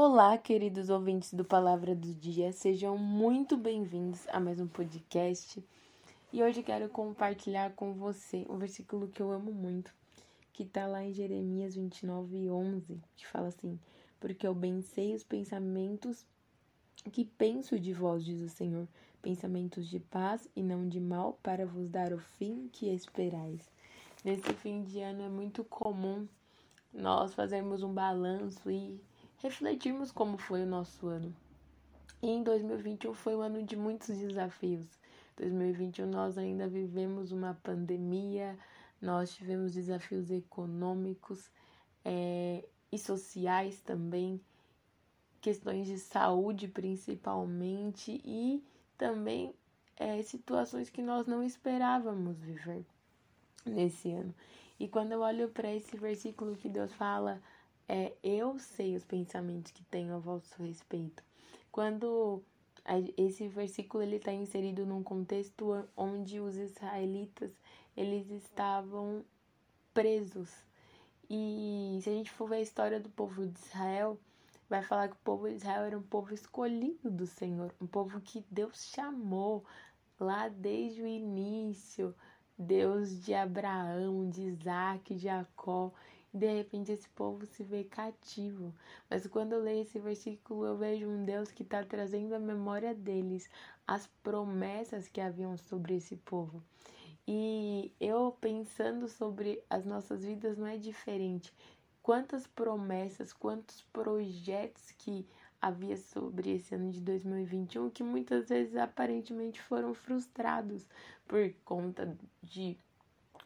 Olá, queridos ouvintes do Palavra do Dia, sejam muito bem-vindos a mais um podcast. E hoje quero compartilhar com você um versículo que eu amo muito, que está lá em Jeremias 29, 11, que fala assim: Porque eu bem sei os pensamentos que penso de vós, diz o Senhor, pensamentos de paz e não de mal, para vos dar o fim que esperais. Nesse fim de ano é muito comum nós fazermos um balanço e refletirmos como foi o nosso ano. E em 2021 foi um ano de muitos desafios. 2021 nós ainda vivemos uma pandemia, nós tivemos desafios econômicos é, e sociais também, questões de saúde principalmente e também é, situações que nós não esperávamos viver nesse ano. E quando eu olho para esse versículo que Deus fala é eu sei os pensamentos que tenho a vosso respeito. Quando esse versículo ele está inserido num contexto onde os israelitas eles estavam presos. E se a gente for ver a história do povo de Israel vai falar que o povo de Israel era um povo escolhido do Senhor um povo que Deus chamou lá desde o início. Deus de Abraão de Isaac de Jacó de repente esse povo se vê cativo. Mas quando eu leio esse versículo, eu vejo um Deus que está trazendo à memória deles as promessas que haviam sobre esse povo. E eu pensando sobre as nossas vidas não é diferente. Quantas promessas, quantos projetos que havia sobre esse ano de 2021 que muitas vezes aparentemente foram frustrados por conta de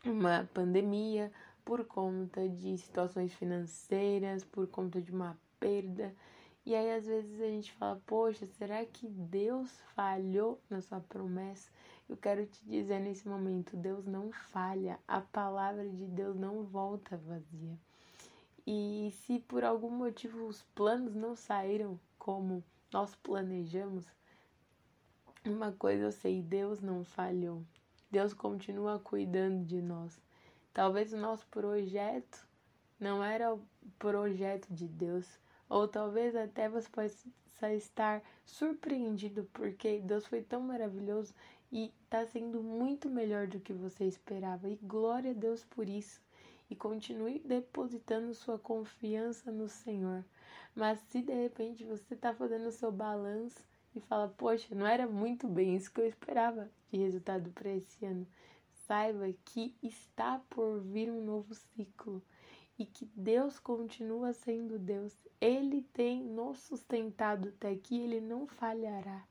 uma pandemia, por conta de situações financeiras, por conta de uma perda. E aí às vezes a gente fala, poxa, será que Deus falhou na sua promessa? Eu quero te dizer nesse momento, Deus não falha, a palavra de Deus não volta vazia. E se por algum motivo os planos não saíram como nós planejamos, uma coisa eu sei, Deus não falhou. Deus continua cuidando de nós. Talvez o nosso projeto não era o projeto de Deus, ou talvez até você possa estar surpreendido porque Deus foi tão maravilhoso e está sendo muito melhor do que você esperava. E glória a Deus por isso. E continue depositando sua confiança no Senhor. Mas se de repente você está fazendo o seu balanço e fala, poxa, não era muito bem isso que eu esperava de resultado para esse ano saiba que está por vir um novo ciclo e que Deus continua sendo Deus. Ele tem nos sustentado até aqui, ele não falhará.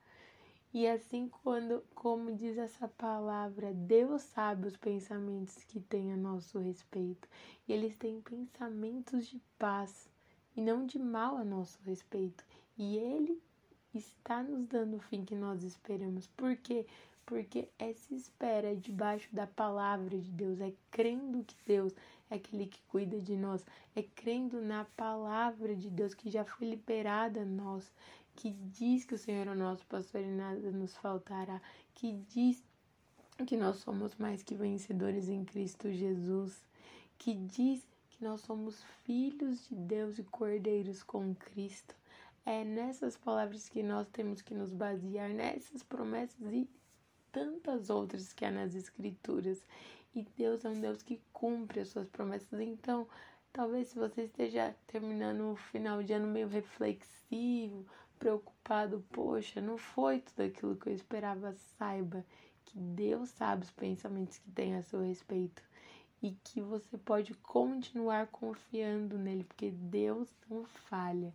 E assim quando, como diz essa palavra, Deus sabe os pensamentos que tem a nosso respeito. E eles têm pensamentos de paz e não de mal a nosso respeito. E ele está nos dando o fim que nós esperamos. Por porque essa espera é debaixo da palavra de Deus, é crendo que Deus é aquele que cuida de nós, é crendo na palavra de Deus que já foi liberada a nós, que diz que o Senhor é nosso pastor e nada nos faltará, que diz que nós somos mais que vencedores em Cristo Jesus, que diz que nós somos filhos de Deus e cordeiros com Cristo. É nessas palavras que nós temos que nos basear, nessas promessas e tantas outras que há nas Escrituras. E Deus é um Deus que cumpre as suas promessas. Então, talvez se você esteja terminando o final de ano meio reflexivo, preocupado, poxa, não foi tudo aquilo que eu esperava, saiba que Deus sabe os pensamentos que tem a seu respeito e que você pode continuar confiando nele, porque Deus não falha.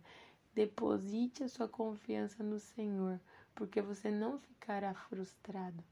Deposite a sua confiança no Senhor porque você não ficará frustrado.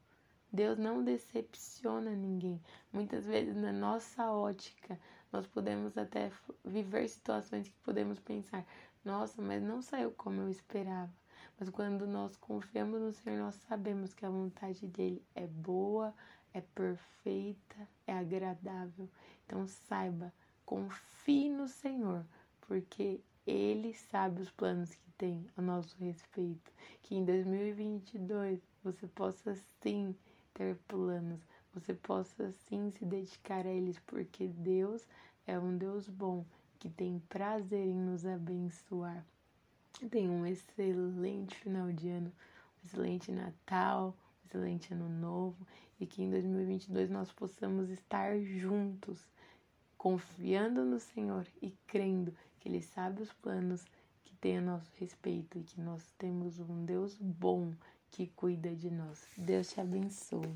Deus não decepciona ninguém. Muitas vezes, na nossa ótica, nós podemos até viver situações que podemos pensar: nossa, mas não saiu como eu esperava. Mas quando nós confiamos no Senhor, nós sabemos que a vontade dele é boa, é perfeita, é agradável. Então saiba, confie no Senhor, porque ele sabe os planos que tem a nosso respeito. Que em 2022 você possa sim ter planos, você possa sim se dedicar a eles, porque Deus é um Deus bom que tem prazer em nos abençoar. tenha um excelente final de ano, um excelente Natal, um excelente Ano Novo e que em 2022 nós possamos estar juntos, confiando no Senhor e crendo que Ele sabe os planos que tem a nosso respeito e que nós temos um Deus bom que cuida de nós. Deus te abençoe.